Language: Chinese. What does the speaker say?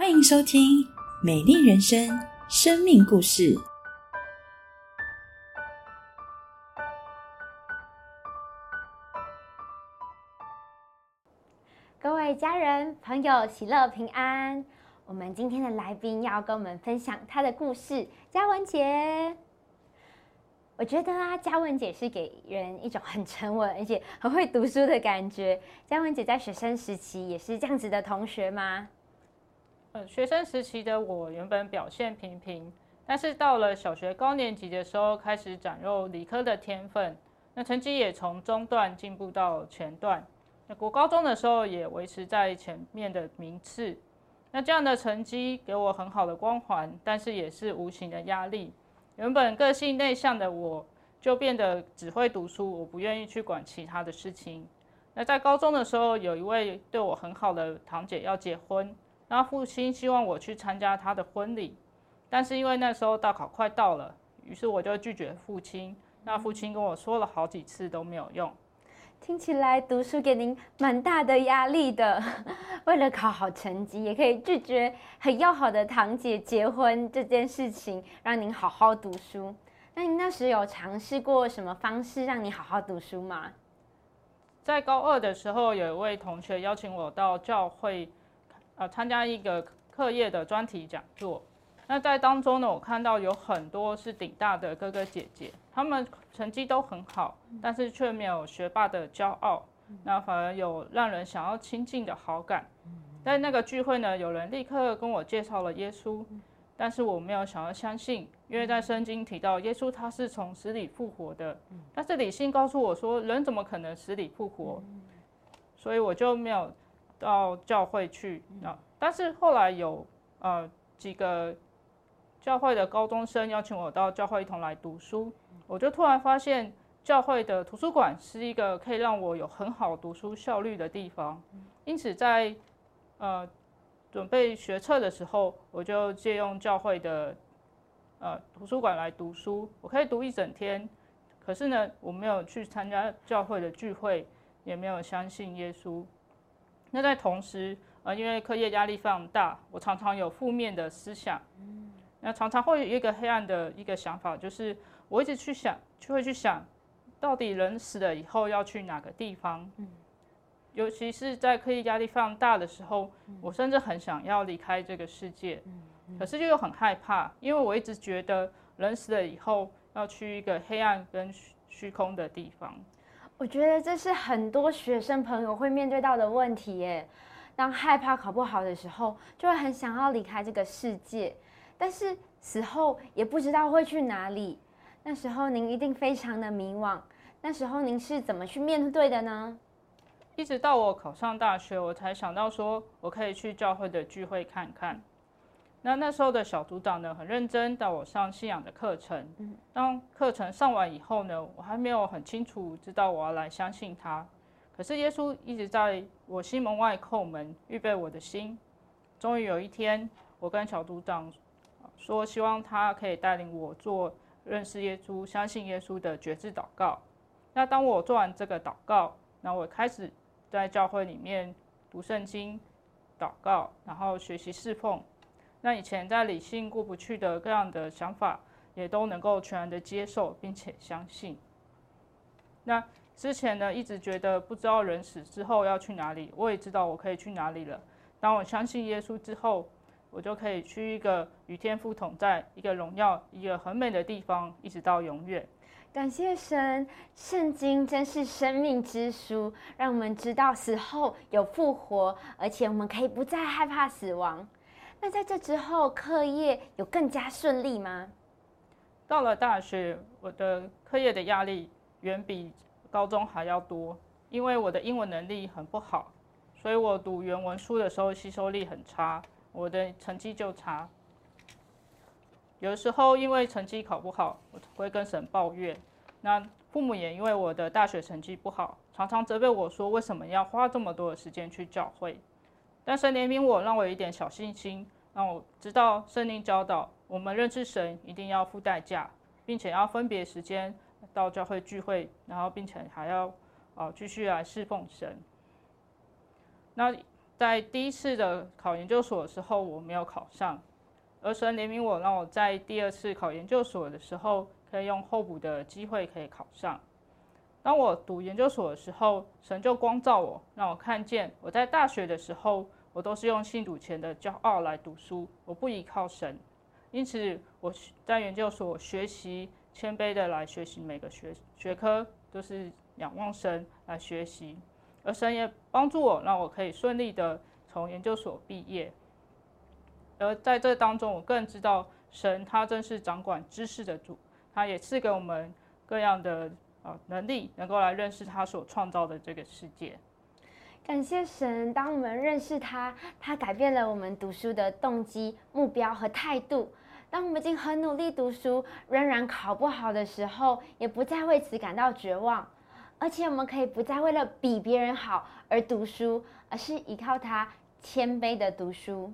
欢迎收听《美丽人生》生命故事。各位家人、朋友，喜乐平安。我们今天的来宾要跟我们分享他的故事，嘉文姐。我觉得啊，嘉文姐是给人一种很沉稳，而且很会读书的感觉。嘉文姐在学生时期也是这样子的同学吗？呃，学生时期的我原本表现平平，但是到了小学高年级的时候，开始展露理科的天分，那成绩也从中段进步到前段。那国高中的时候也维持在前面的名次。那这样的成绩给我很好的光环，但是也是无形的压力。原本个性内向的我，就变得只会读书，我不愿意去管其他的事情。那在高中的时候，有一位对我很好的堂姐要结婚，那父亲希望我去参加他的婚礼，但是因为那时候大考快到了，于是我就拒绝父亲。那父亲跟我说了好几次都没有用。听起来读书给您蛮大的压力的，为了考好成绩，也可以拒绝很要好的堂姐结婚这件事情，让您好好读书。那您那时有尝试过什么方式让你好好读书吗？在高二的时候，有一位同学邀请我到教会，呃，参加一个课业的专题讲座。那在当中呢，我看到有很多是顶大的哥哥姐姐，他们成绩都很好，但是却没有学霸的骄傲，那反而有让人想要亲近的好感。在那个聚会呢，有人立刻跟我介绍了耶稣，但是我没有想要相信，因为在圣经提到耶稣他是从死里复活的，但是理性告诉我说人怎么可能死里复活，所以我就没有到教会去。啊但是后来有呃几个。教会的高中生邀请我到教会一同来读书，我就突然发现教会的图书馆是一个可以让我有很好读书效率的地方。因此，在呃准备学测的时候，我就借用教会的呃图书馆来读书。我可以读一整天，可是呢，我没有去参加教会的聚会，也没有相信耶稣。那在同时，呃，因为课业压力非常大，我常常有负面的思想。那常常会有一个黑暗的一个想法，就是我一直去想，就会去想，到底人死了以后要去哪个地方？嗯，尤其是在课业压力非常大的时候，我甚至很想要离开这个世界，嗯，可是又很害怕，因为我一直觉得人死了以后要去一个黑暗跟虚空的地方。我觉得这是很多学生朋友会面对到的问题耶。当害怕考不好的时候，就会很想要离开这个世界。但是死后也不知道会去哪里，那时候您一定非常的迷惘。那时候您是怎么去面对的呢？一直到我考上大学，我才想到说我可以去教会的聚会看看。那那时候的小组长呢，很认真带我上信仰的课程。当课程上完以后呢，我还没有很清楚知道我要来相信他。可是耶稣一直在我心门外叩门，预备我的心。终于有一天，我跟小组长。说希望他可以带领我做认识耶稣、相信耶稣的觉知祷告。那当我做完这个祷告，那我开始在教会里面读圣经、祷告，然后学习侍奉。那以前在理性过不去的各样的想法，也都能够全然的接受并且相信。那之前呢，一直觉得不知道人死之后要去哪里，我也知道我可以去哪里了。当我相信耶稣之后。我就可以去一个与天父同在、一个荣耀、一个很美的地方，一直到永远。感谢神，圣经真是生命之书，让我们知道死后有复活，而且我们可以不再害怕死亡。那在这之后，课业有更加顺利吗？到了大学，我的课业的压力远比高中还要多，因为我的英文能力很不好，所以我读原文书的时候吸收力很差。我的成绩就差，有时候因为成绩考不好，我会跟神抱怨。那父母也因为我的大学成绩不好，常常责备我说为什么要花这么多的时间去教会。但神怜悯我，让我有一点小信心，让我知道圣灵教导我们认识神一定要付代价，并且要分别时间到教会聚会，然后并且还要啊继续来侍奉神。那。在第一次的考研究所的时候我没有考上，而神怜悯我，让我在第二次考研究所的时候可以用候补的机会可以考上。当我读研究所的时候，神就光照我，让我看见我在大学的时候，我都是用信主前的骄傲来读书，我不依靠神。因此，我在研究所学习谦卑的来学习每个学学科，都是仰望神来学习。而神也帮助我，让我可以顺利的从研究所毕业。而在这当中，我更知道神他正是掌管知识的主，他也赐给我们各样的。啊，能力能够来认识他所创造的这个世界。感谢神，当我们认识他，他改变了我们读书的动机、目标和态度。当我们已经很努力读书，仍然考不好的时候，也不再为此感到绝望，而且我们可以不再为了比别人好而读书，而是依靠他谦卑的读书。